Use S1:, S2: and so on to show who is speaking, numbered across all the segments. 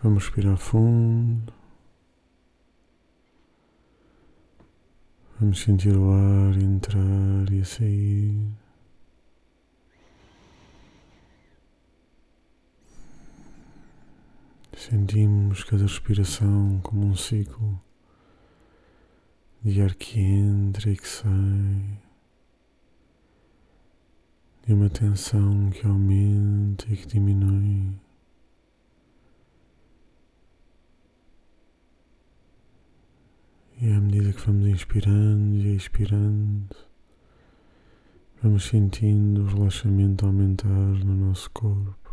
S1: Vamos respirar fundo. Vamos sentir o ar entrar e sair. Sentimos cada respiração como um ciclo de ar que entra e que sai, de uma tensão que aumenta e que diminui. E à medida que vamos inspirando e expirando, vamos sentindo o relaxamento aumentar no nosso corpo.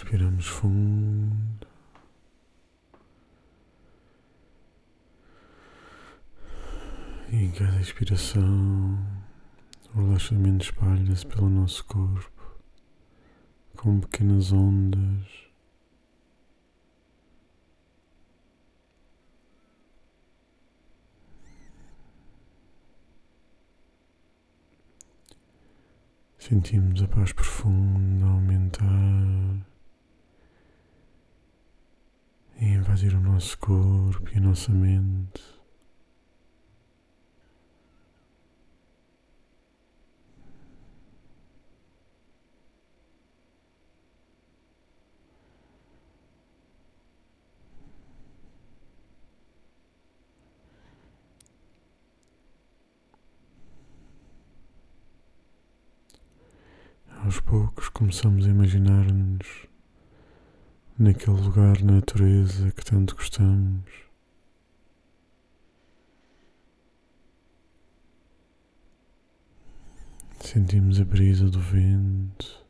S1: Respiramos fundo. E em cada expiração, o relaxamento espalha-se pelo nosso corpo, com pequenas ondas. Sentimos a paz profunda aumentar. E invadir o nosso corpo e a nossa mente. Aos poucos começamos a imaginar-nos naquele lugar na natureza que tanto gostamos. Sentimos a brisa do vento,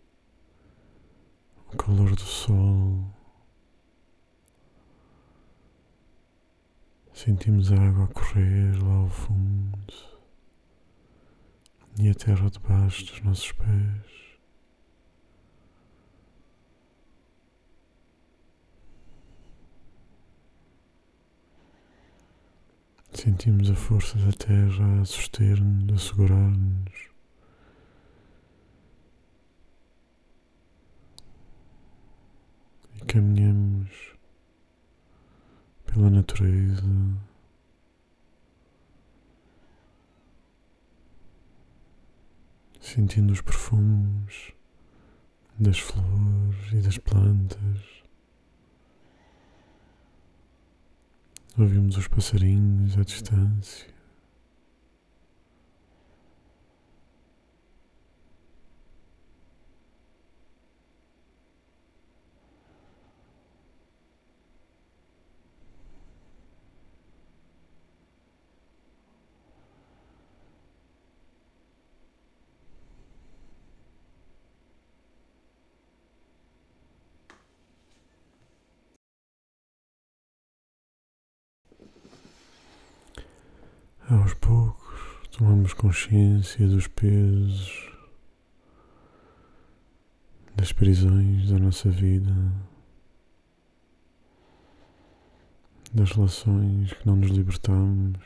S1: o calor do sol. Sentimos a água correr lá ao fundo e a terra debaixo dos nossos pés. Sentimos a força da terra a suster-nos, a segurar-nos. E caminhamos pela natureza. Sentindo os perfumes das flores e das plantas. Ouvimos os passarinhos à distância. Aos poucos tomamos consciência dos pesos, das prisões da nossa vida, das relações que não nos libertamos,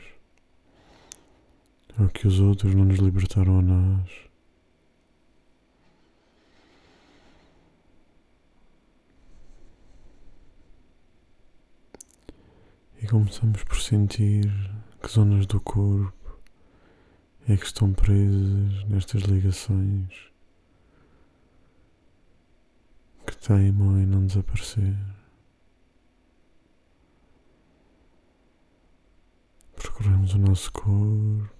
S1: ou que os outros não nos libertaram a nós. E começamos por sentir que zonas do corpo é que estão presas nestas ligações que teimam em não desaparecer? Procuramos o nosso corpo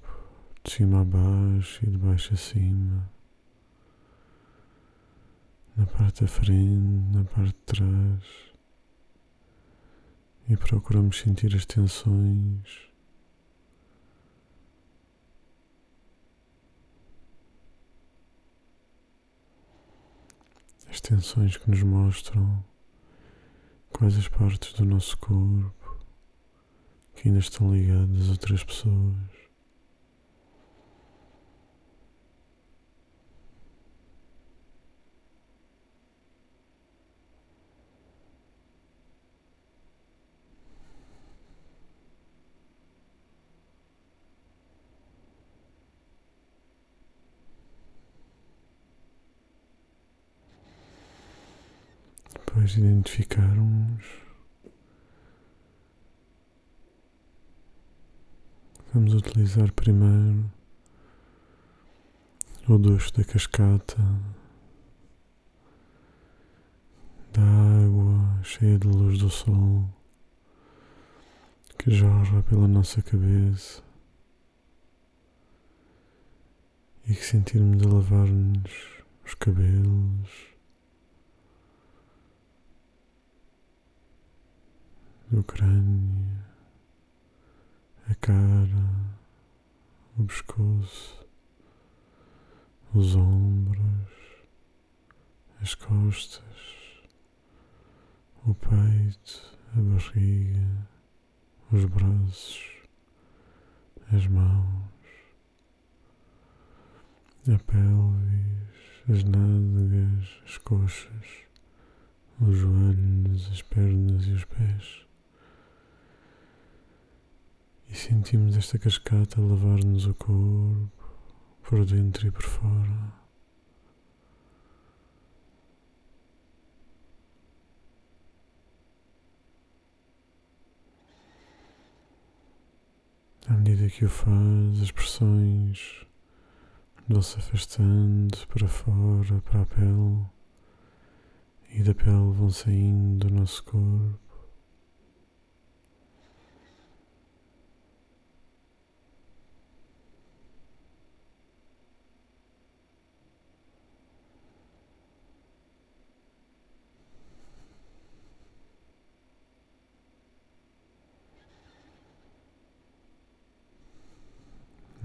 S1: de cima a baixo e de baixo a cima, na parte da frente, na parte de trás, e procuramos sentir as tensões as tensões que nos mostram quais as partes do nosso corpo que ainda estão ligadas a outras pessoas. De identificarmos, vamos utilizar primeiro o ducho da cascata, da água cheia de luz do sol que jorra pela nossa cabeça e que sentirmos a lavar-nos os cabelos, o crânio, a cara, o pescoço, os ombros, as costas, o peito, a barriga os braços, as mãos, a pelvis, as nádegas, as coxas, os joelhos, as pernas e os pés. E sentimos esta cascata lavar-nos o corpo por dentro e por fora. À medida que o faz, as pressões vão-se afastando para fora, para a pele, e da pele vão saindo do nosso corpo.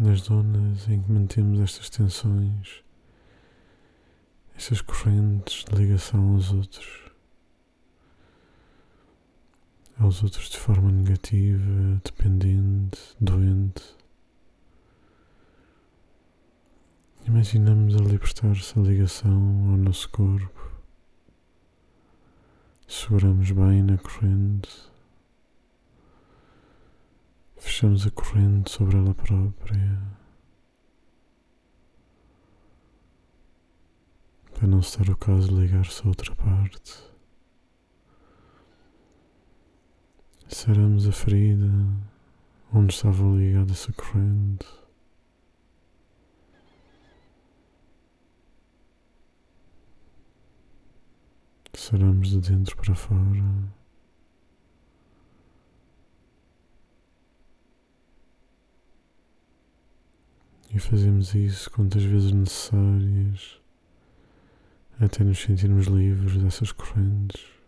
S1: Nas zonas em que mantemos estas tensões, estas correntes de ligação aos outros, aos outros de forma negativa, dependente, doente. Imaginamos a libertar-se a ligação ao nosso corpo. Seguramos bem na corrente Fechamos a corrente sobre ela própria. Para não se dar o caso de ligar-se a outra parte. Saramos a ferida onde estava ligada essa corrente. Saramos de dentro para fora. E fazemos isso quantas vezes necessárias até nos sentirmos livres dessas correntes.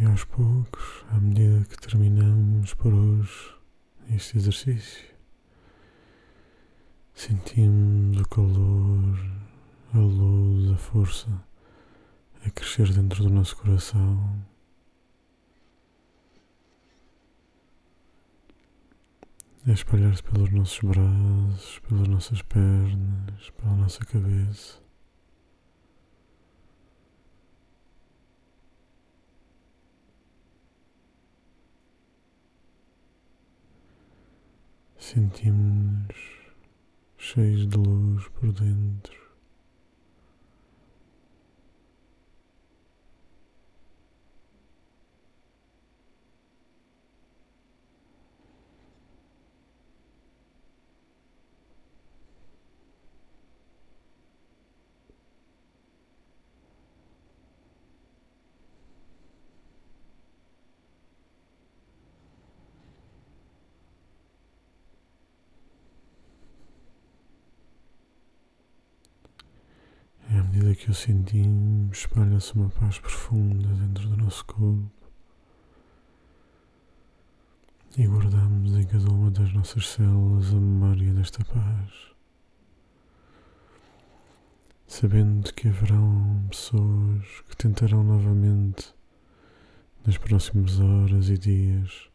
S1: E aos poucos, à medida que terminamos por hoje este exercício, sentimos o calor, a luz, a força a crescer dentro do nosso coração. A espalhar-se pelos nossos braços, pelas nossas pernas, pela nossa cabeça. Sentimos-nos cheios de luz por dentro. à medida que o sentimos, espalha-se uma paz profunda dentro do nosso corpo e guardamos em cada uma das nossas células a memória desta paz, sabendo que haverão pessoas que tentarão novamente, nas próximas horas e dias,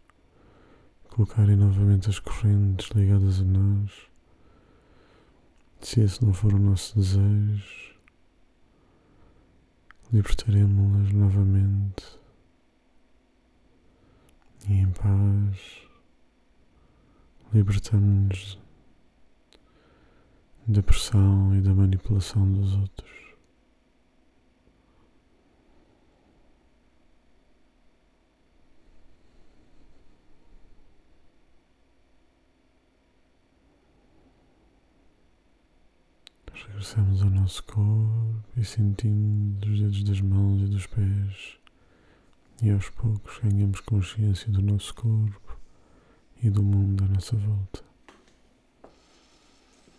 S1: colocarem novamente as correntes ligadas a nós. Se esse não for o nosso desejo, libertaremos-las novamente e em paz libertamos-nos da pressão e da manipulação dos outros. Regressamos ao nosso corpo e sentimos os dedos das mãos e dos pés. E aos poucos ganhamos consciência do nosso corpo e do mundo à nossa volta.